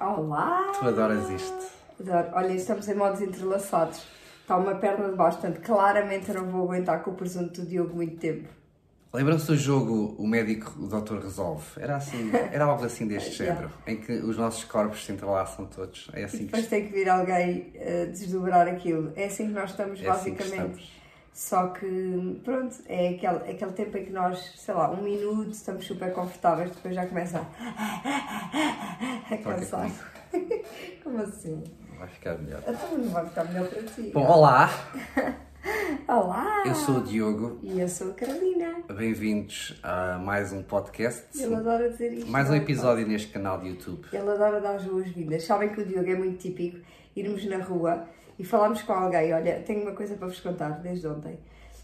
Olá! Tu adoras isto. Adoro. Olha, estamos em modos entrelaçados. Está uma perna de baixo, portanto, claramente eu não vou aguentar com o presunto do Diogo muito tempo. Lembram-se do jogo O Médico, o Doutor Resolve? Era assim, era algo assim deste género, em que os nossos corpos se entrelaçam todos. É E assim que, depois tem que vir alguém eh, desdobrar aquilo. É assim que nós estamos, é assim que basicamente. estamos. Só que, pronto, é aquele, aquele tempo em que nós, sei lá, um minuto, estamos super confortáveis, depois já começa a, a cansar. Como assim? Vai ficar melhor. Então não vai ficar melhor para ti. Bom, olá, Olá! eu sou o Diogo. E eu sou a Carolina. Bem-vindos a mais um podcast, Ele adora dizer isto. mais um é? episódio neste canal de YouTube. Ele adora dar as boas-vindas. Sabem que o Diogo é muito típico irmos na rua e falarmos com alguém. Olha, tenho uma coisa para vos contar desde ontem.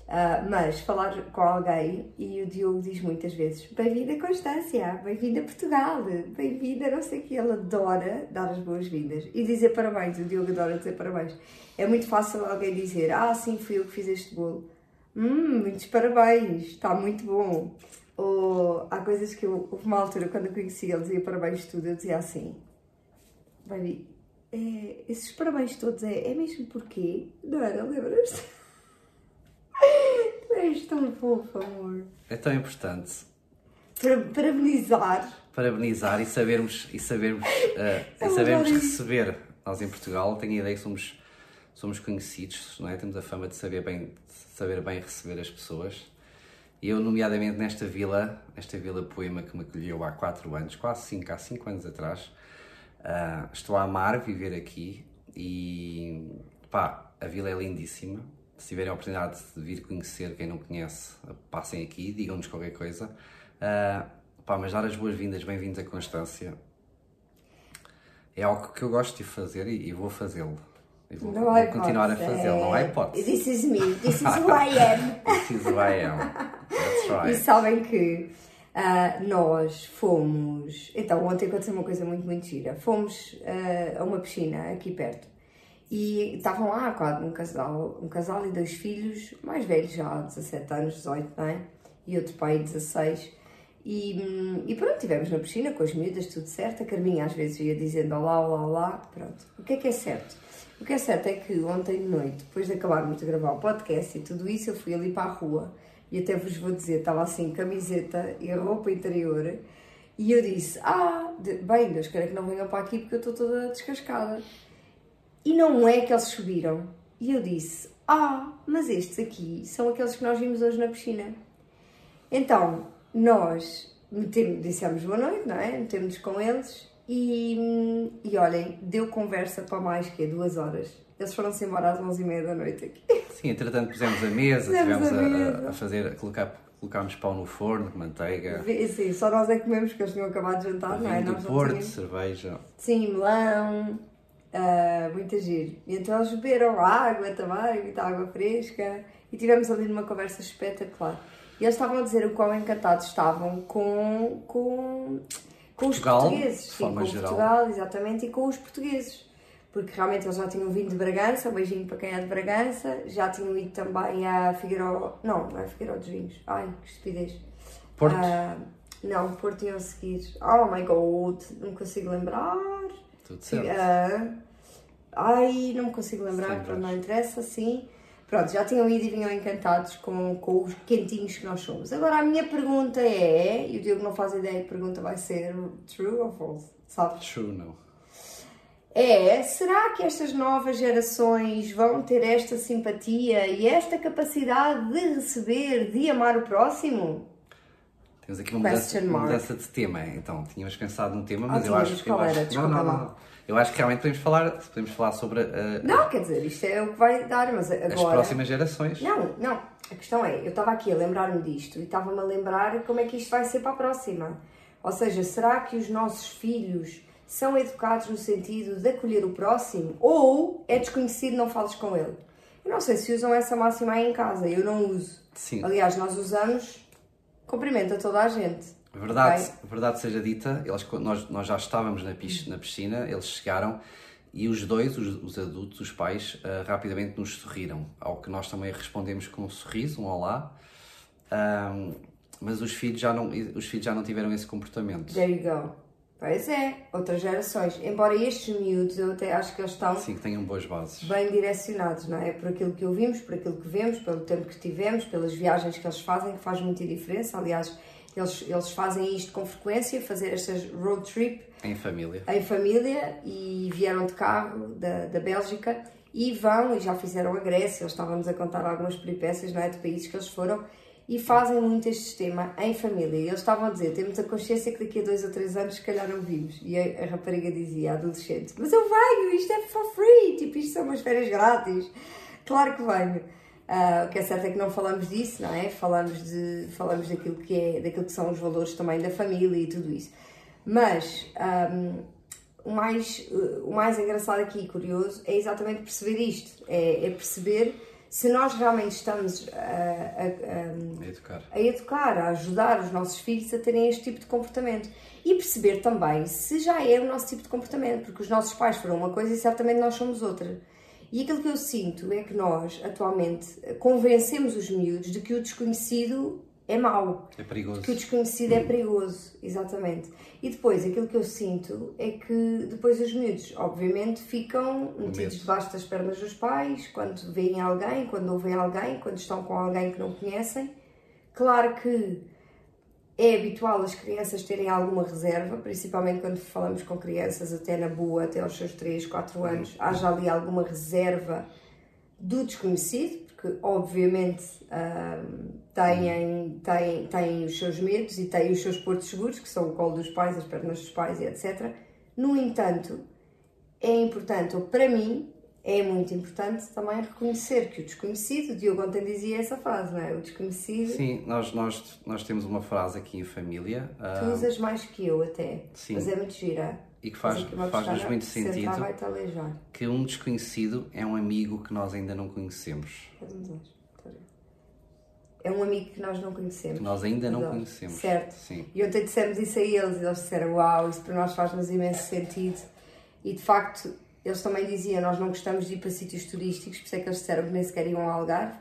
Ah, mas falar com alguém e o Diogo diz muitas vezes: Bem-vinda Constância, bem-vinda Portugal, bem-vinda não sei o que. Ele adora dar as boas-vindas e dizer parabéns. O Diogo adora dizer parabéns. É muito fácil alguém dizer: Ah, sim, fui eu que fiz este bolo. Hum, muitos parabéns, está muito bom. Ou há coisas que eu, uma altura quando eu conheci ele dizia parabéns tudo, eu dizia assim: Baby, é, esses parabéns todos é, é mesmo porquê? Não era? Lembras-te? Tu és tão fofo, amor. É tão importante Para, parabenizar. parabenizar e sabermos, e sabermos, eh, e sabermos receber. Nós em Portugal tenho a ideia que somos, somos conhecidos, não é? Temos a fama de saber bem, de saber bem receber as pessoas. E eu, nomeadamente nesta vila, nesta vila poema que me acolheu há 4 anos, quase 5, há 5 anos atrás, ah, estou a amar viver aqui e pá, a vila é lindíssima. Se tiverem a oportunidade de vir conhecer, quem não conhece, passem aqui, digam-nos qualquer coisa. Ah, pá, mas dar as boas-vindas, bem-vindos a Constância. É algo que eu gosto de fazer e, e vou fazê-lo. E vou, vou continuar a fazê-lo, não há É, hipótese. This is me, this is who I am. This is who I am. That's E right. sabem que ah, nós fomos. Então, ontem aconteceu uma coisa muito, muito gira. Fomos ah, a uma piscina aqui perto e estavam lá um casal, um casal e dois filhos, mais velhos já, 17 anos, 18, não é? E outro pai, 16. E, e pronto, estivemos na piscina com as miúdas, tudo certo. A Carminha às vezes ia dizendo olá, olá, olá. Pronto. O que é que é certo? O que é certo é que ontem de noite, depois de acabarmos de gravar o podcast e tudo isso, eu fui ali para a rua e até vos vou dizer, estava assim, camiseta e roupa interior. E eu disse: Ah, bem, Deus queira que não venham para aqui porque eu estou toda descascada. E não é que eles subiram. E eu disse: Ah, mas estes aqui são aqueles que nós vimos hoje na piscina. Então, nós metemos, dissemos boa noite, não é? Metemos com eles e, e olhem, deu conversa para mais que duas horas. Eles foram-se embora às 11h30 da noite aqui. Sim, entretanto pusemos a mesa, Pusemos tivemos a a, a- fazer, a colocar, colocámos pão no forno, manteiga, Sim, só nós é que comemos, porque eles tinham acabado de jantar, não é? Nós Porto, tínhamos. cerveja. Sim, melão, ah, muita giro. E então eles beberam água também, muita água fresca. E tivemos ali numa conversa espetacular. E eles estavam a dizer o quão encantados estavam com, com, com os Portugal, portugueses. de Sim, com geral. Portugal, exatamente, e com os portugueses. Porque realmente eles já tinham vindo de Bragança, um beijinho para quem é de Bragança, já tinham ido também a Figueiró. Não, não é Figueiró dos Vinhos. Ai, que estupidez. Porto, Ah, não, Porto iam seguir. Oh my god, não consigo lembrar. tudo certo. Ah, ai, não me consigo lembrar, pronto, não interessa, sim. Pronto, já tinham ido e vinham encantados com, com os quentinhos que nós somos. Agora a minha pergunta é, e o Diogo não faz ideia que a pergunta vai ser true ou false, sabes? True, não. É, será que estas novas gerações vão ter esta simpatia e esta capacidade de receber, de amar o próximo? Temos aqui uma mudança, uma mudança de tema, então. Tínhamos pensado num tema, mas Ah, eu acho que. Eu acho, Desculpa não, não, não. Eu acho que realmente podemos falar, podemos falar sobre uh, Não, quer dizer, isto é o que vai dar, mas agora... as próximas gerações. Não, não. A questão é, eu estava aqui a lembrar-me disto e estava-me a lembrar como é que isto vai ser para a próxima. Ou seja, será que os nossos filhos são educados no sentido de acolher o próximo ou é desconhecido, não fales com ele? Eu não sei se usam essa máxima aí em casa, eu não uso. Sim. Aliás, nós usamos cumprimenta toda a gente. Verdade, Ok? verdade seja dita, eles, nós, nós já estávamos na, pis- na piscina, eles chegaram e os dois, os, os adultos, os pais, ah, rapidamente nos sorriram, ao que nós também respondemos com um sorriso, um olá, Ahm, mas os filhos, já não, os filhos já não tiveram esse comportamento. There you go. Pois é, outras gerações. Embora estes miúdos, eu até acho que eles estão Sim, que tenham boas bases. bem direcionados, não é? Por aquilo que ouvimos, por aquilo que vemos, pelo tempo que tivemos, pelas viagens que eles fazem, que faz muita diferença. Aliás, eles, eles fazem isto com frequência, fazer estas road trip Em família. em família e vieram de carro da, da Bélgica e vão e já fizeram a Grécia, eles estavam-nos a contar algumas peripécias não é, de países que eles foram e fazem muito este sistema em família. E eles estavam a dizer, temos a consciência que daqui a dois ou três anos se calhar não vimos. E a, a rapariga dizia, a adolescente, mas eu venho, isto é for free, tipo, isto são umas férias grátis. Claro que venho. Ah, o que é certo é que não falamos disso, não é? Falamos, de, falamos daquilo, que é, daquilo que são os valores também da família e tudo isso. Mas ahm, o, mais, o mais engraçado aqui curioso é exatamente perceber isto: é, é perceber se nós realmente estamos a, a- a- A educar. a educar, a ajudar os nossos filhos a terem este tipo de comportamento. E perceber também se já é o nosso tipo de comportamento, porque os nossos pais foram uma coisa e certamente nós somos outra. E aquilo que eu sinto é que nós, atualmente, convencemos os miúdos de que o desconhecido é mau, É perigoso. que o desconhecido é perigoso, exatamente. E depois, aquilo que eu sinto é que depois os miúdos, obviamente, ficam metidos debaixo das pernas dos pais, quando veem alguém, quando ouvem alguém, quando estão com alguém que não conhecem. Claro que é habitual as crianças terem alguma reserva, principalmente quando falamos com crianças até na boa, até aos seus 3, 4 anos, haja ali alguma reserva do desconhecido, porque obviamente têm, têm, têm os seus medos e têm os seus portos seguros, que são o colo dos pais, as pernas dos pais e etc. No entanto, é importante, ou para mim, é muito importante também reconhecer que o desconhecido, o Diogo ontem dizia essa frase, não é? O desconhecido, Sim, nós, nós, nós temos uma frase aqui em família tu usas mais que eu até, Sim. mas é muito gira. E que faz- uma faz-nos pessoa muito sentido. que um desconhecido é um amigo que nós ainda não conhecemos. Faz a ver? É um amigo que nós não conhecemos. Que nós ainda não Adoro. conhecemos. Certo. Sim. E ontem dissemos isso a eles e eles disseram: Uau, isso para nós faz-nos imenso sentido. E de facto, eles também diziam: Nós não gostamos de ir para sítios turísticos, por isso é que eles disseram que nem sequer iam ao Algarve,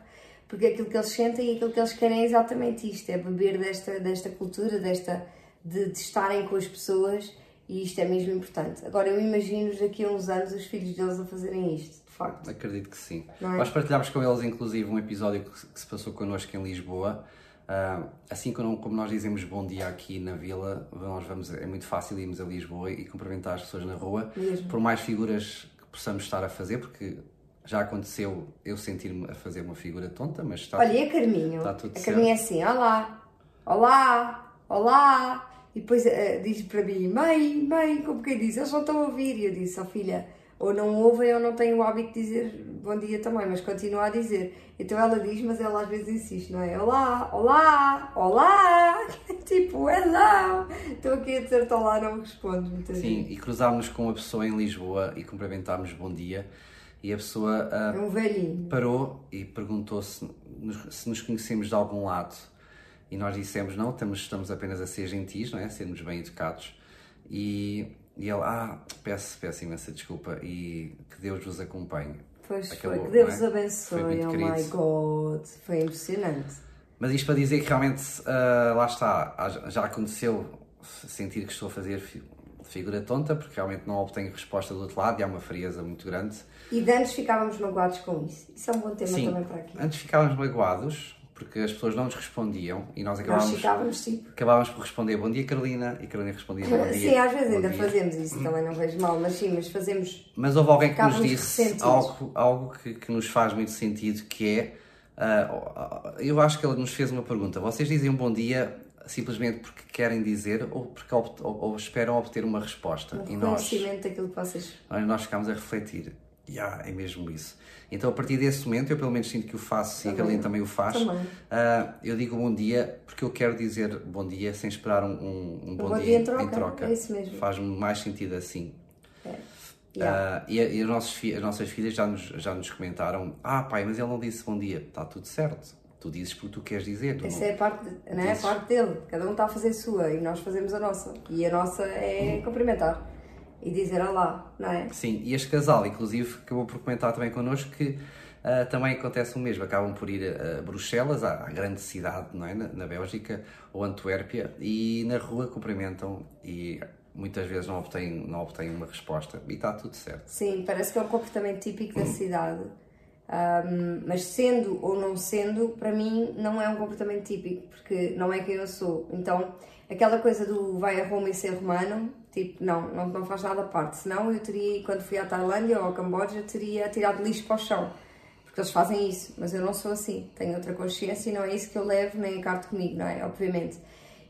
porque aquilo que eles sentem e aquilo que eles querem é exatamente isto: é beber desta, desta cultura, desta, de, de estarem com as pessoas e isto é mesmo importante. Agora, eu imagino daqui a uns anos os filhos deles a fazerem isto, de facto. Acredito que sim. É? Nós partilhámos com eles, inclusive, um episódio que, se- passou connosco em Lisboa. Ah, assim como, nós dizemos bom dia aqui na vila, nós vamos, é muito fácil irmos a Lisboa e cumprimentar as pessoas na rua, Mesmo. por mais figuras que possamos estar a fazer, porque já aconteceu eu sentir-me a fazer uma figura tonta, mas está Olha, e a Carminho? Tá tudo a Carminho é assim, olá, olá, olá. E depois eh, diz para mim, mãe, mãe, como quem diz, eles não estão a ouvir. E eu disse, ó filha, ou não ouvem ou não têm o hábito de dizer bom dia também, mas continua a dizer. Então ela diz, mas ela às vezes insiste, não é? Olá, olá, olá, tipo, hello. Estou aqui a dizer-te olá, não me respondes muitas Sim, vezes. e cruzámos com uma pessoa em Lisboa e cumprimentámos bom dia e a pessoa É um parou e perguntou se nos, se nos conhecemos de algum lado e nós dissemos não, estamos, estamos apenas a ser gentis, não é? A sermos bem educados e, e ele, ah, peço, peço imensa desculpa e que Deus vos acompanhe. Pois Acabou, foi, que Deus não os é? abençoe, oh my querido. God, foi impressionante. Mas isto para dizer que realmente, ah, lá está, já aconteceu sentir que estou a fazer fi- figura tonta, porque realmente não obtenho resposta do outro lado e há uma frieza muito grande. E de antes ficávamos magoados com isso. Isso é um bom tema Sim, também para aqui. antes ficávamos magoados, porque as pessoas não nos respondiam e nós Nós acabávamos, ficávamos tipo. acabávamos por responder bom dia Carolina e Carolina respondia bom dia. Sim, às vezes ainda dia. fazemos isso, também não vejo mal, mas sim, mas fazemos. Mas houve alguém que nos disse ressentidos. algo, algo que, que nos faz muito sentido, que é, ah, eu acho que ele nos fez uma pergunta. Vocês dizem um bom dia simplesmente porque querem dizer ou porque ou, ou esperam obter uma resposta? Um e nós, daquilo que vocês. nós, nós ficámos a refletir. Ya, é mesmo isso. Então, a partir desse momento, eu pelo menos sinto que o faço e a Carolina também o faz. Também. Ah, eu digo bom dia porque eu quero dizer bom dia sem esperar um, um, um bom, bom dia em troca, é isso mesmo. Faz-me mais sentido assim. Yeah. Ah, e e os nossos fi- as nossas filhas já nos, já nos comentaram: Ah, pai, mas ele não disse bom dia. Está tudo certo. Tu dizes porque tu queres dizer. Tu Essa não- é a parte, não é a parte dele. Cada um está a fazer a sua e nós fazemos a nossa. E a nossa é cumprimentar e dizer olá, não é? Sim, e este casal, inclusive, acabou por comentar também connosco que ah, também acontece o mesmo. Acabam por ir a, a Bruxelas, à, à grande cidade, não é? Na, na Bélgica, ou Antuérpia, e na rua cumprimentam e muitas vezes não obtêm, não obtêm uma resposta e está tudo certo. Sim, parece que é um comportamento típico da cidade. Um, mas sendo ou não sendo, para mim não é um comportamento típico, porque não é quem eu sou. Então, aquela coisa do vai a Roma e ser romano, tipo, não, não, não faz nada a parte. Senão eu teria, quando fui à Tailândia ou ao Camboja, teria tirado lixo para o chão. Porque eles fazem isso, mas eu não sou assim. Tenho outra consciência e não é isso que eu levo nem encarto comigo, não é? Obviamente.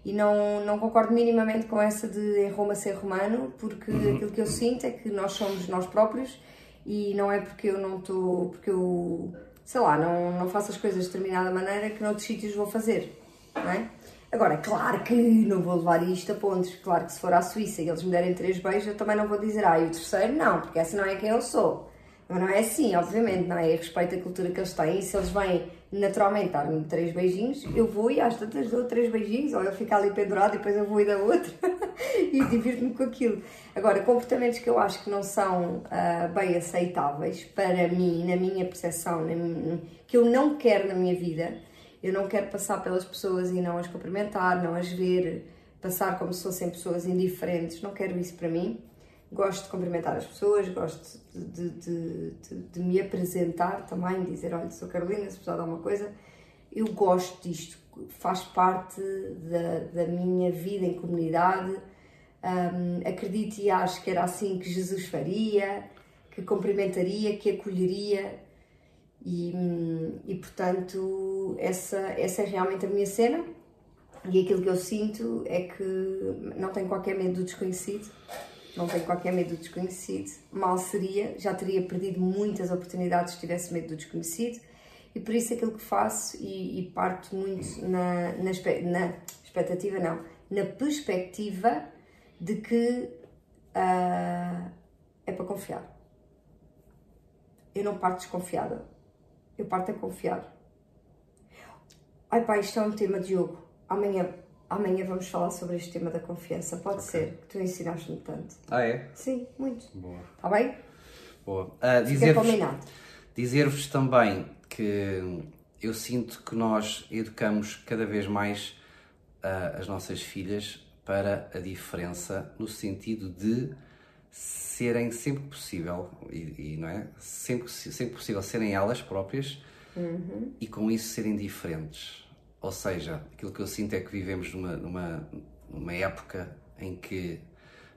E não, não concordo minimamente com essa de em Roma ser romano, porque uhum. aquilo que eu sinto é que nós somos nós próprios e não é porque eu não estou, porque eu, sei lá, não, não faço as coisas de determinada maneira que noutros sítios vou fazer, não é? Agora, claro que não vou levar isto a pontos, claro que se for à Suíça e eles me derem três beijos, eu também não vou dizer, ah, e o terceiro não, porque essa não é quem eu sou. Mas não é assim, obviamente, não é? Respeito a cultura que eles têm e se eles vêm naturalmente dar-me três beijinhos, eu vou e às tantas dou três beijinhos, ou eu fico ali pendurado e depois eu vou e da outra e divirto-me com aquilo. Agora, comportamentos que eu acho que não são uh, bem aceitáveis para mim, na minha percepção, que eu não quero na minha vida, eu não quero passar pelas pessoas e não as cumprimentar, não as ver, passar como se fossem pessoas indiferentes, não quero isso para mim. Gosto de cumprimentar as pessoas, gosto de, de, de, de me apresentar também, dizer: Olha, sou Carolina, se precisar de alguma coisa. Eu gosto disto, faz parte da, da minha vida em comunidade. Um, acredito e acho que era assim que Jesus faria, que cumprimentaria, que acolheria. E, e portanto, essa, essa é realmente a minha cena. E aquilo que eu sinto é que não tenho qualquer medo do desconhecido não tenho qualquer medo do desconhecido. Mal seria, já teria perdido muitas oportunidades se tivesse medo do desconhecido. E por isso aquilo que faço e, e parto muito na, na, na, expectativa, não, na perspectiva de que uh, é para confiar. Eu não parto desconfiada, eu parto a confiar. Ai pá, isto é um tema de jogo. Amanhã Amanhã vamos falar sobre este tema da confiança. Pode okay. ser, que tu ensinaste-me tanto. Ah, é? Sim, muito. Boa. Está bem? Boa. Uh, Dizer-vos dizer também que eu sinto que nós educamos cada vez mais uh, as nossas filhas para a diferença, no sentido de serem sempre possível, e, e não é? Sempre, sempre possível serem elas próprias uhum. e com isso serem diferentes ou seja, aquilo que eu sinto é que vivemos numa, numa, numa época em que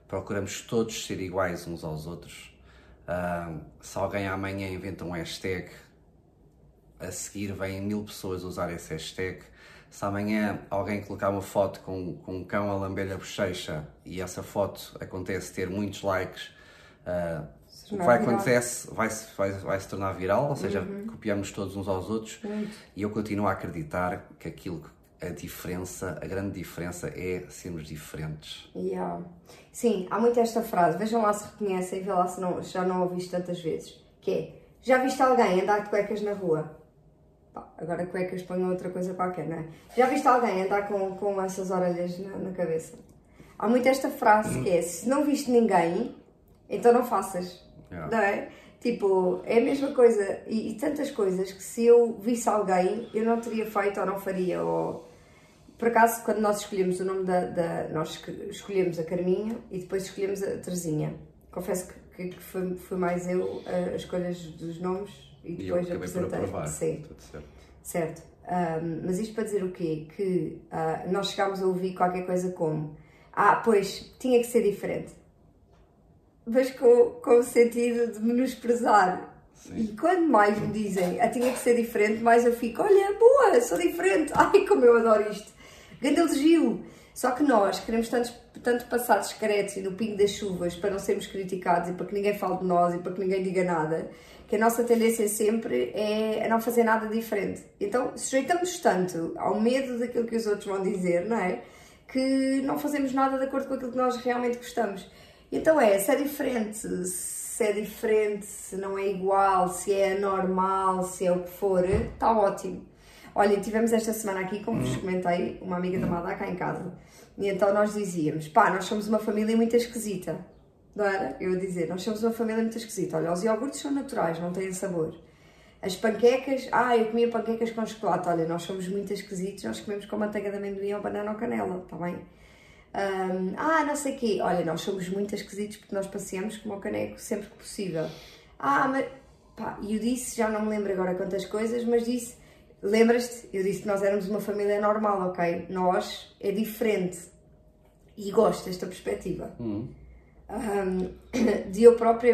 procuramos todos ser iguais uns aos outros. Uh, se alguém amanhã inventa um hashtag, a seguir vêm mil pessoas usar esse hashtag. Se amanhã alguém colocar uma foto com, com um cão a lamber a bochecha e essa foto acontece ter muitos likes, uh, o que vai acontecer vai se, vai, vai se tornar viral, ou seja, uhum. copiamos todos uns aos outros. Muito. E eu continuo a acreditar que aquilo a diferença, a grande diferença é sermos diferentes. Yeah. Sim, há muito esta frase, vejam lá se reconhecem e vê lá se não, já não ouviste tantas vezes, que é, já viste alguém andar de cuecas na rua? Pá, agora cuecas põem outra coisa qualquer, não é? Já viste alguém andar com, com essas orelhas na, na cabeça? Há muito esta frase que é, se não viste ninguém, então não faças. Yeah. Não é? Tipo, é a mesma coisa. E, e, tantas coisas que se eu visse alguém, eu não teria feito ou não faria. Ou... Por acaso, quando nós escolhemos o nome da, da. Nós escolhemos a Carminha e depois escolhemos a Terezinha. Confesso que, que foi, foi mais eu as escolhas dos nomes e depois e eu apresentei. Por Sim. Tudo certo. certo. Um, mas isto para dizer o quê? Que uh, nós chegámos a ouvir qualquer coisa como Ah, pois, tinha que ser diferente mas com, com o sentido de menosprezar. Sim. E quando mais me dizem, ah, tinha que ser diferente, mais eu fico, olha, boa, sou diferente, ai como eu adoro isto. Grande elogio. Só que nós queremos tanto, tanto passar discretos e no pingo das chuvas para não sermos criticados e para que ninguém fale de nós e para que ninguém diga nada, que a nossa tendência sempre é a não fazer nada diferente. Então sujeitamos tanto ao medo daquilo que os outros vão dizer, não é? Que não fazemos nada de acordo com aquilo que nós realmente gostamos. Então é, se é diferente, se é diferente, se não é igual, se é normal, se é o que for, está ótimo. Olha, tivemos esta semana aqui, como vos hum. comentei, uma amiga da Mada cá em casa. E então nós dizíamos, pá, nós somos uma família muito esquisita. Não era? Eu a dizer, nós somos uma família muito esquisita. Olha, os iogurtes são naturais, não têm sabor. As panquecas, ah, eu comia panquecas com chocolate. Olha, nós somos muito esquisitos, nós comemos com manteiga de amendoim ou banana ou canela, está bem? Um, ah, não sei o quê. Olha, nós somos muito esquisitos porque nós passeamos como o caneco sempre que possível. Ah, mas. Pá, e eu disse, já não me lembro agora quantas coisas, mas disse. Lembras-te? Eu disse que nós éramos uma família normal, ok? Nós é diferente. E gosto desta perspectiva. Um, de eu própria.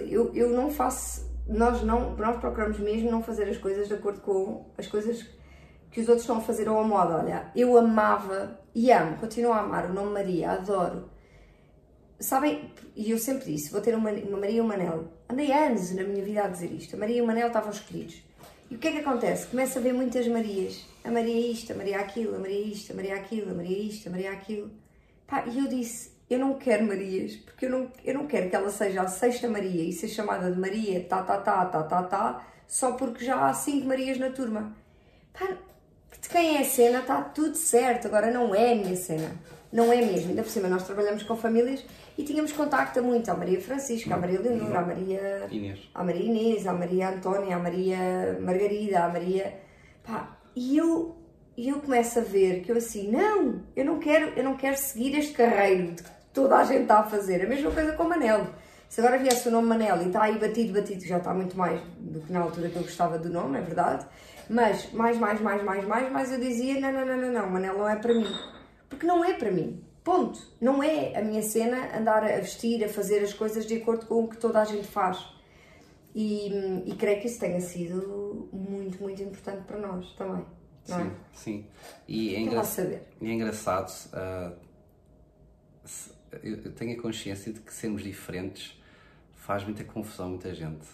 Eu, eu não faço. Nós, não, nós procuramos mesmo não fazer as coisas de acordo com as coisas que os outros estão a fazer ao modo. Olha, eu amava e amo, continuo a amar o nome Maria, adoro. Sabem, e eu sempre disse, vou ter uma, uma Maria e um Manel. Andei anos na minha vida a dizer isto. A Maria e o Manel estavam escolhidos. E o que é que acontece? Começa a ver muitas Marias. A Maria isto, a Maria aquilo, a Maria isto, a Maria aquilo, a Maria isto, a Maria aquilo. Pá, e eu disse, eu não quero Marias, porque eu não, eu não quero que ela seja a sexta Maria e ser chamada de Maria, tá, tá, tá, tá, tá, tá, só porque já há cinco Marias na turma. Pá, de quem é a cena está tudo certo, agora não é a minha cena. Não é mesmo. Ainda por cima, nós trabalhamos com famílias e tínhamos contacto muito à Maria Francisca, à Maria Leonor, à Maria Inês. à Maria Inês, à Maria Antónia, à Maria Margarida, à Maria. Pá, e eu, eu começo a ver que eu assim, não, eu não quero, eu não quero seguir este carreiro de que toda a gente está a fazer. A mesma coisa com o Manel. Se agora viesse o nome Manel e está aí batido, batido, já está muito mais do que na altura que eu gostava do nome, é verdade. Mas mais, mais, mais, mais, mais, mais eu dizia: não, não, não, não, não, Manel não é para mim. Porque não é para mim. Ponto. Não é a minha cena andar a vestir, a fazer as coisas de acordo com o que toda a gente faz. E, e creio que isso tenha sido muito, muito importante para nós também. Não é? Sim, sim. E é, engra... e é engraçado, eu eu tenho a consciência de que sermos diferentes faz muita confusão muita gente,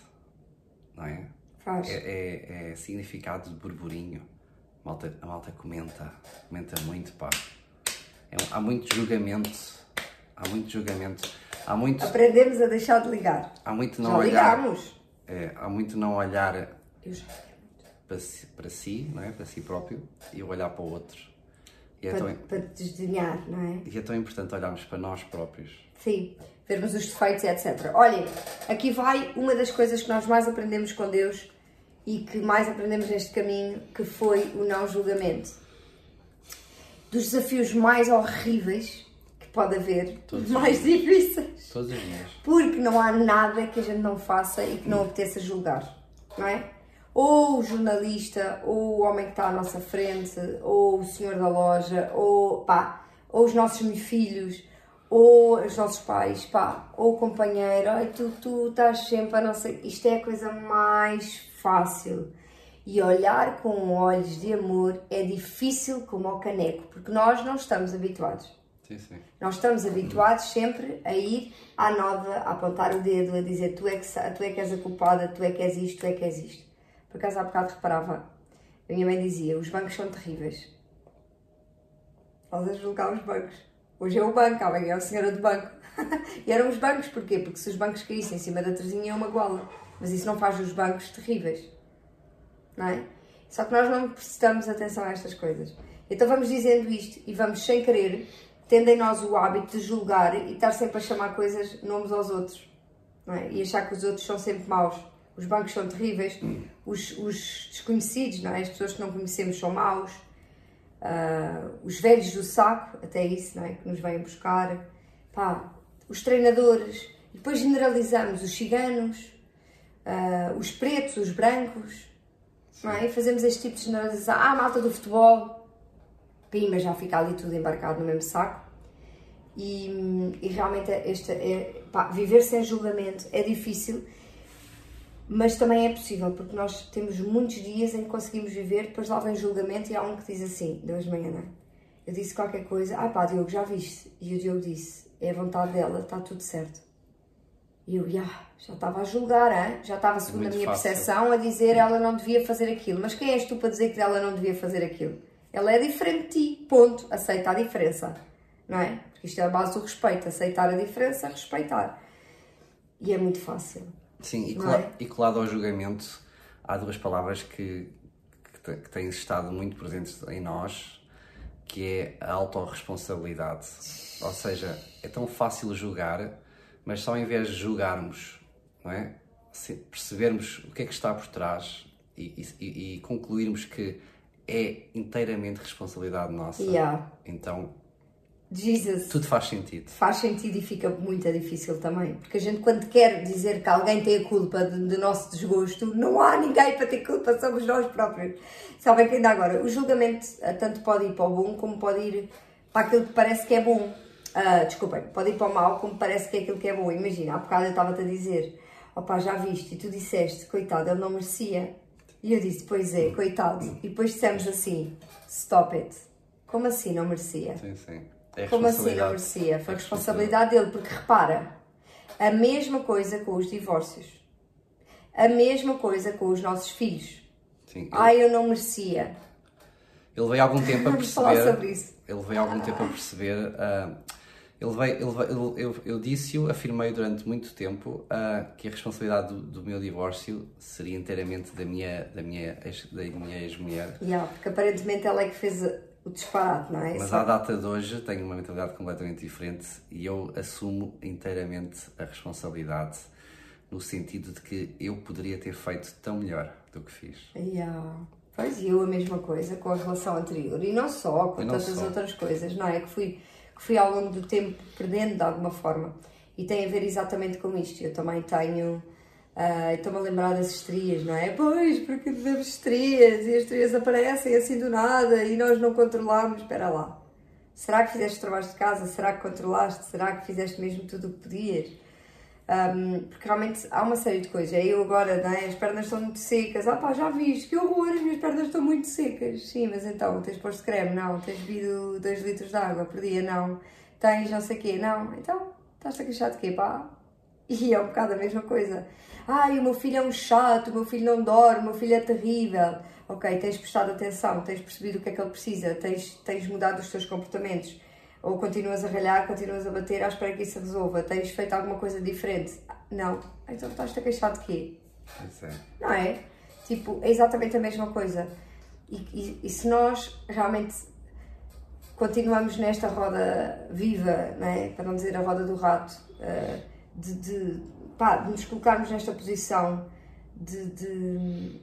não é? Faz. É, é- é significado de burburinho. A malta, a malta comenta, comenta muito, pá. É há muito julgamento, há muito julgamento, há muito, Aprendemos a deixar de ligar. há muito não Já olhar, ligámos. é, há muito não olhar para si, para si, não é? Para si próprio e olhar para o outro. E é, Para, tão, para desdenhar, não é? e é tão importante olharmos para nós próprios. Sim, vermos os defeitos, etc. Olhem, aqui vai uma das coisas que nós mais aprendemos com Deus e que mais aprendemos neste caminho, que foi o não julgamento. Dos desafios mais horríveis que pode haver, Todos os mais difíceis. Todos os dias. Porque não há nada que a gente não faça e que não apeteça julgar, não é? Ou o jornalista, ou o homem que está à nossa frente, ou o senhor da loja, ou pá, ou os nossos filhos, ou os nossos pais, pá, ou o companheiro, ai tu, tu estás sempre a não sei. Isto é a coisa mais fácil. E olhar com olhos de amor é difícil como ao caneco, porque nós não estamos habituados. Sim, sim. Nós estamos habituados sempre a ir à nova, a apontar o dedo, a dizer tu é que, tu é que és a culpada, tu é que és isto, tu é que és isto. Por acaso há bocado reparava, a minha mãe dizia, os bancos são terríveis. Nós a julgar os bancos. Hoje é o banco, amanhã é a senhora do banco. e eram os bancos, porquê? Porque se os bancos caíssem em cima da Terezinha é uma gola. Mas isso não faz os bancos terríveis. Não é? Só que nós não prestamos atenção a estas coisas. Então vamos dizendo isto e vamos, sem querer, tendo em nós o hábito de julgar e estar sempre a chamar coisas, nomes aos outros. É? E achar que os outros são sempre maus. Os bancos são terríveis, os, os desconhecidos, não é? as pessoas que não conhecemos são maus, Ah, os velhos do saco, até isso, não é? que nos vêm buscar, Pá, os treinadores, e depois generalizamos os ciganos, ah, os pretos, os brancos, não é? E fazemos este tipo de generalização. Ah, a malta do futebol, pima, já fica ali tudo embarcado no mesmo saco. E, e realmente esta é, pá, viver sem julgamento é difícil, mas também é possível, porque nós temos muitos dias em que conseguimos viver, depois lá vem julgamento e há um que diz assim, de hoje de manhã, não é? Eu disse qualquer coisa, ah pá, Diogo, já viste? E o Diogo disse, é a vontade dela, está tudo certo. E eu, "Ya, já estava a julgar, hein? já estava, segundo a minha fácil. percepção, a dizer ela não devia fazer aquilo. Mas quem és tu para dizer que ela não devia fazer aquilo? Ela é diferente de ti, ponto. Aceita a diferença, não é? Porque isto é a base do respeito, aceitar a diferença, respeitar. E é muito fácil. Sim, e, Não cola- é? e colado ao julgamento, há duas palavras que, que, têm estado muito presentes em nós, que é a autorresponsabilidade. Ou seja, é tão fácil julgar, mas só em vez de julgarmos, não é? Se- percebermos o que é que está por trás e, e- e concluirmos que é inteiramente responsabilidade nossa, há. então Jesus. Tudo faz sentido. Faz sentido e fica muito difícil também. Porque a gente, quando quer dizer que alguém tem a culpa do, do nosso desgosto, não há ninguém para ter culpa, somos nós próprios. Sabem que ainda agora, o julgamento eh, tanto pode ir para o bom como pode ir para aquilo que parece que é bom. Uh, desculpem, pode ir para o mal como parece que é aquilo que é bom. Imagina, há bocado eu estava-te a dizer, opá, já viste, e tu disseste, coitado, ele não merecia. E eu disse, pois é, coitado. E depois dissemos assim, stop it. Como assim não merecia? Sim, sim. É Como assim não merecia? Foi É responsabilidade dele, porque repara, a mesma coisa com os divórcios. A mesma coisa com os nossos filhos. Sim. Ele, Ai, eu não merecia. ele veio algum tempo a perceber. Ele veio algum tempo a perceber. ah, ele veio, ele veio- ele- eu, eu disse-o, afirmei durante muito tempo ah, que a responsabilidade do, do meu divórcio seria inteiramente da minha, da minha, ex- da minha ex-mulher. Yeah, porque aparentemente ela é que fez o disparate, não é? Mas Só- à data de hoje tenho uma mentalidade completamente diferente e eu assumo inteiramente a responsabilidade no sentido de que eu poderia ter feito tão melhor do que fiz. Yeah. Pois eu a mesma coisa com a relação anterior. E não só, com não tantas só. outras coisas, não é? Que fui, que fui ao longo do tempo perdendo de alguma forma. E tem a ver exatamente com isto. Eu também tenho. Ah, Estou-me a lembrar das estrias, não é? Pois, porque tivemos estrias e as estrias aparecem assim do nada e nós não controlamos. Espera lá. Será que fizeste trabalho de casa? Será que controlaste? Será que fizeste mesmo tudo o que podias? Um, porque realmente há uma série de coisas. É eu agora, não é? as pernas estão muito secas. Ah pá, já viste, que horror, as minhas pernas estão muito secas. Sim, mas então, tens posto creme? Não. Tens bebido 2 litros de água por dia? Não. Tens não sei o quê? Não. Então, estás-te a queixar de quê, pá? E é um bocado a mesma coisa. Ai, o meu filho é um chato, o meu filho não dorme, o meu filho é terrível. Ok, tens prestado atenção, tens percebido o que é que ele precisa, tens, tens mudado os teus comportamentos. Ou continuas a ralhar, continuas a bater à espera que isso se resolva. Tens feito alguma coisa diferente? Não. Então estás-te a queixar de quê? É. Não é? Tipo, é exatamente a mesma coisa. E, e- e se nós realmente continuamos nesta roda viva, não é? para não dizer a roda do rato, eh, de, de, pá, de nos colocarmos nesta posição de, de-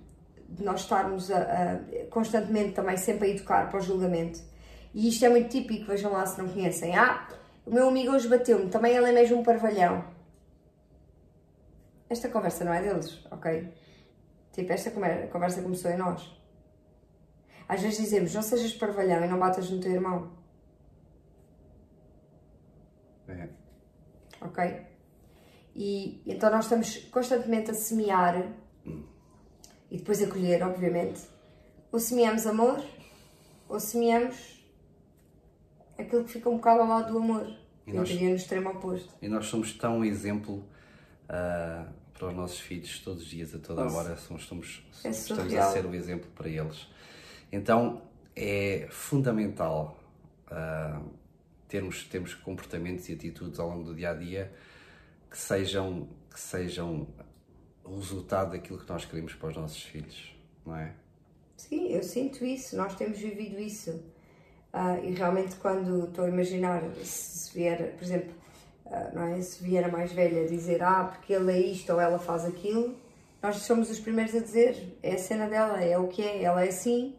de nós estarmos a- a- constantemente também sempre a educar para o julgamento. E isto é muito típico, vejam lá se não conhecem. Ah, o meu amigo hoje bateu-me, também ele é mesmo um parvalhão. Esta conversa não é deles, ok? Tipo, esta conver- conversa começou em nós. Às vezes dizemos, não sejas parvalhão e não batas no teu irmão, É. ok? E então nós estamos constantemente a semear e depois a colher, obviamente. Ou semeamos amor, ou semeamos aquilo que fica um bocado ao lado do amor. E nós- no extremo oposto. E nós somos tão exemplo ah, para os nossos filhos todos os dias, a toda Nossa. hora. Somos, somos, É estamos a ser o exemplo para eles. Então é fundamental ah, termos, termos comportamentos e atitudes ao longo do dia a dia que sejam, que sejam resultado daquilo que nós queremos para os nossos filhos, não é? Sim, eu sinto isso, nós temos vivido isso. Ah, e realmente, quando estou a imaginar, se vier, por exemplo, ah, não é? se vier a mais velha dizer ah, porque ele é isto ou ela faz aquilo, nós somos os primeiros a dizer é a cena dela, é o que é, ela é assim,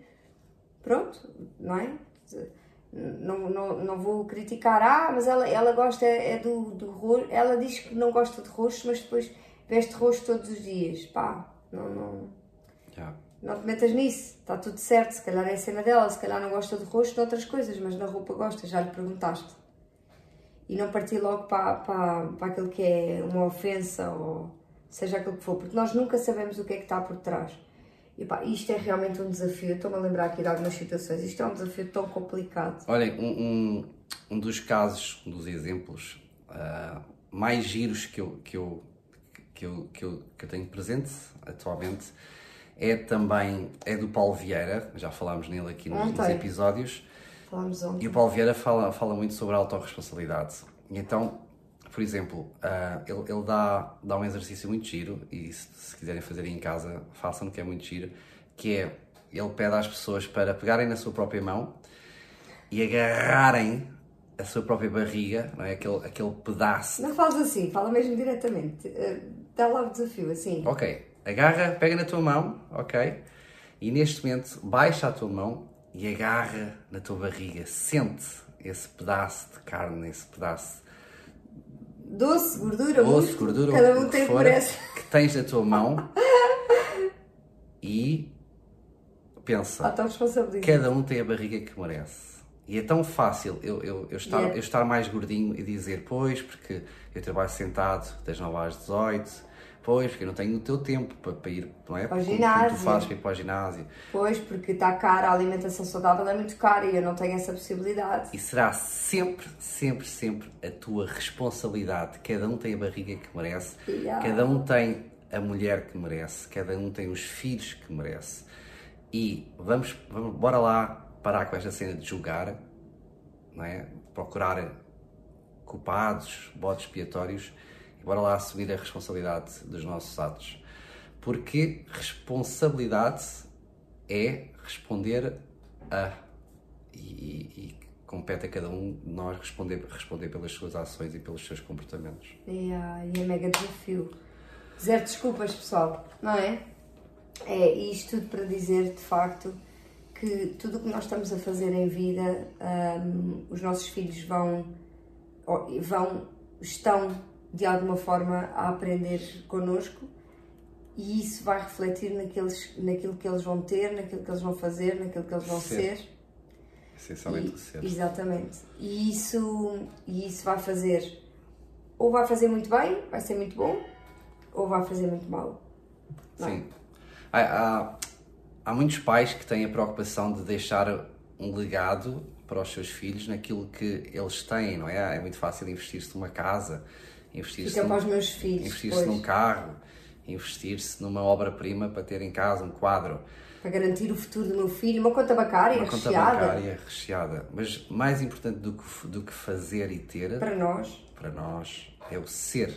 pronto, não é? Não, não, não vou criticar, ah, mas ela, ela gosta é do, do roxo, ela diz que não gosta de roxo, mas depois veste roxo todos os dias, pá, não, não, Já. não te metas nisso, está tudo certo. Se calhar é a cena dela, se calhar não gosta de rosto de outras coisas, mas na roupa gosta, já lhe perguntaste. E não partir logo para, para, para aquilo que é uma ofensa ou seja aquilo que for, porque nós nunca sabemos o que é que está por trás. E pá, isto é realmente um desafio. Estou-me a lembrar aqui de algumas situações. Isto é um desafio tão complicado. Olhem, um, um, um dos casos, um dos exemplos ah, mais giros que eu, que, eu, que, eu, que, eu, que eu tenho presente atualmente é também é do Paulo Vieira, já falámos nele aqui nos, nos episódios, Falámos ontem. e o Paulo Vieira fala, fala muito sobre a autorresponsabilidade. E então, por exemplo, ah, ele, ele dá, dá um exercício muito giro, e se, se quiserem fazer em casa, façam, que é muito giro, que é, ele pede às pessoas para pegarem na sua própria mão e agarrarem a sua própria barriga, não é? aquele, aquele pedaço. Não falas assim, fala mesmo diretamente. Eh, Dá lá o desafio, assim. Ok, agarra, pega na tua mão, ok? E neste momento baixa a tua mão e agarra na tua barriga, sente esse pedaço de carne, esse pedaço doce, gordura, doce, músculo, gordura, cada o um que tem for, por essa. que tens na tua mão e pensa, cada um tem a barriga que merece. E é tão fácil eu, eu, eu, estar, Yeah. eu estar mais gordinho e dizer, pois, porque eu trabalho sentado das 9 às 18, pois, porque não tenho o teu tempo para, para ir, não é? Para o como ginásio. tu fazes para ir para o ginásio. Pois, porque está cara, a alimentação saudável é muito cara e eu não tenho essa possibilidade. E será sempre, sempre, sempre a tua responsabilidade. Cada um tem a barriga que merece, Yeah. cada um tem a mulher que merece, cada um tem os filhos que merece. E vamos, vamos bora lá parar com esta cena de julgar, não é? procurar culpados, bodes expiatórios bora lá assumir a responsabilidade dos nossos atos. Porque responsabilidade é responder a e, e- compete a cada um de nós responder, responder pelas suas ações e pelos seus comportamentos. E, ah, e é mega desafio. Zero desculpas, pessoal, não é? É isto tudo para dizer, de facto, que tudo o que nós estamos a fazer em vida, ahm, os nossos filhos vão, vão, estão de alguma forma a aprender connosco e isso vai refletir naqueles, naquilo que eles vão ter, naquilo que eles vão fazer, naquilo que eles vão Ser. ser. Essencialmente E- o ser. Exatamente. E isso, e isso vai fazer, ou vai fazer muito bem, vai ser muito bom, ou vai fazer muito mal. Não é? Sim. Há, há, há muitos pais que têm a preocupação de deixar um legado para os seus filhos naquilo que eles têm, não é? É muito fácil investir-se numa casa, investir-se num- depois, num carro, investir-se numa obra-prima para ter em casa um quadro. Para garantir o futuro do meu filho, uma conta bancária Uma conta recheada bancária recheada. Mas mais importante do que, do que fazer e ter, para nós. para nós, é o ser.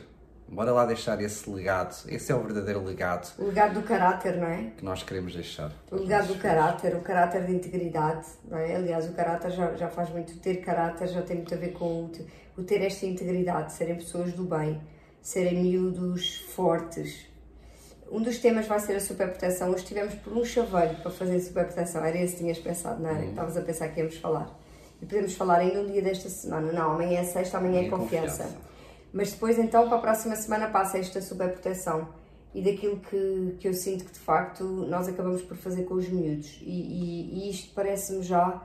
Bora lá deixar esse legado. Esse é o verdadeiro legado O legado do caráter, não é? que nós queremos deixar. O legado do caráter, o caráter de integridade, não é? Aliás, o caráter já, já faz muito. Ter caráter já tem muito a ver com o, te- o ter esta integridade, serem pessoas do bem, serem miúdos fortes. Um dos temas vai ser a superproteção. Hoje estivemos por um chaveiro para fazer superproteção. Era esse que tinhas pensado, não era? Estavas a pensar que íamos falar. E podemos falar ainda um dia desta semana. Não, amanhã é sexta, amanhã é Amanhã é confiança. confiança. Mas depois, então, para a próxima semana passa esta superproteção e daquilo que, que eu sinto que de facto nós acabamos por fazer com os miúdos. E, e- e isto parece-me já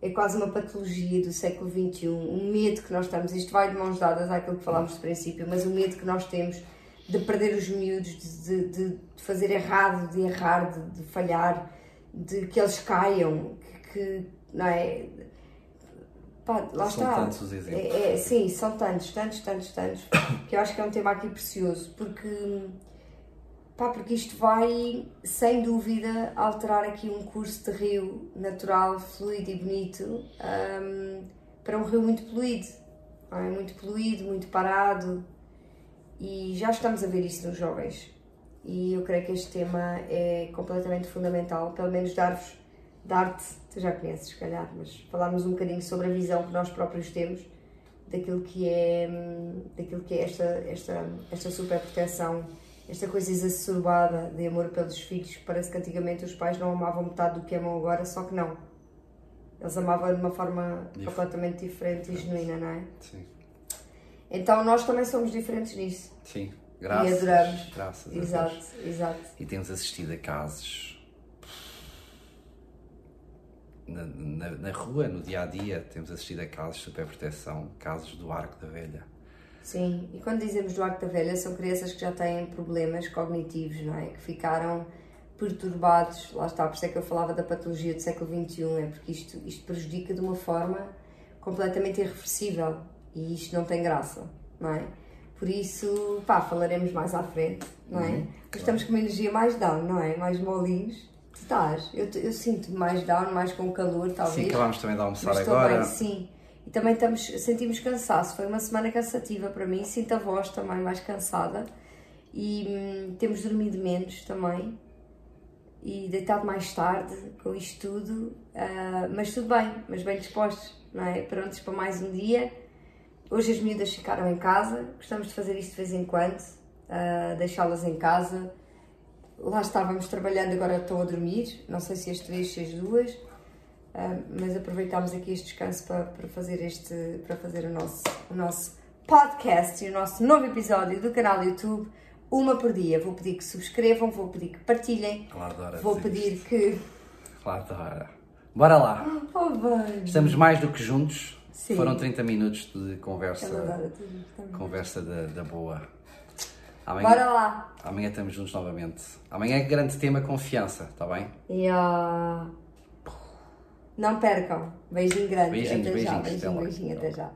é quase uma patologia do século XXI. Um medo que nós estamos, isto vai de mãos dadas àquilo que falámos de princípio, mas o medo que nós temos de perder os miúdos, de, de- de fazer errado, de errar, de, de falhar, de que eles caiam, que, que, não é? Pá, lá São está. tantos os exemplos. É, é, sim, são tantos, tantos, tantos, tantos, que eu acho que é um tema aqui precioso, porque, pá, porque isto vai, sem dúvida, alterar aqui um curso de rio natural, fluido e bonito, hum, para um rio muito poluído, é? muito poluído, muito parado, e já estamos a ver isso nos jovens. E eu creio que este tema é completamente fundamental, pelo menos dar-vos, dar-te, tu já conheces, se calhar, mas falarmos um bocadinho sobre a visão que nós próprios temos daquilo que é, hum, daquilo que é esta, esta, esta superproteção, esta coisa exacerbada de amor pelos filhos, parece que antigamente os pais não amavam metade do que amam agora, só que não. Eles amavam de uma forma Dif- completamente diferente e genuína, não é? Sim. Então nós também somos diferentes nisso. Sim. Graças. e adoramos. Graças a Exato, exato. E temos assistido a casos na, na, na rua, no dia a dia, temos assistido a casos de superproteção, casos do arco da velha. Sim, e quando dizemos do arco da velha, são crianças que já têm problemas cognitivos, não é? Que ficaram perturbados, lá está, por isso é que eu falava da patologia do século XXI, é porque isto, isto prejudica de uma forma completamente irreversível e isto não tem graça, não é? Por isso, pá, falaremos mais à frente, não é? Mas estamos com uma energia mais down, não é? Mais molinhos. Tu estás? Eu, eu sinto mais down, mais com calor, talvez. Sim, acabámos também de almoçar Mas agora. bem, sim. E também estamos, sentimos cansaço. Foi uma semana cansativa para mim. Sinto a voz também mais cansada. E hum, temos dormido menos também. E deitado mais tarde com isto tudo. Ah, mas tudo bem, mas bem dispostos, não é? Prontos para mais um dia. Hoje as miúdas ficaram em casa. Gostamos de fazer isto de vez em quando. ah, Deixá-las em casa. Lá estávamos trabalhando, agora estão a dormir. Não sei se as três, se as duas. Mas aproveitámos aqui este descanso para, para fazer este para fazer o nosso, o nosso podcast e o nosso novo episódio do canal YouTube uma por dia. Vou pedir que subscrevam, vou pedir que partilhem, adora vou pedir isto. que. Adora. Bora lá. Oh, bem. Estamos mais do que juntos. Sim. Foram 30 minutos de conversa, também. conversa da, da boa. Amanhã, Bora lá! amanhã estamos juntos novamente. Amanhã é grande tema confiança, está bem? E, ah, Não percam. Beijinho grande. Beijinhos, até já. beijinhos, Beijinho, beijinho, até já.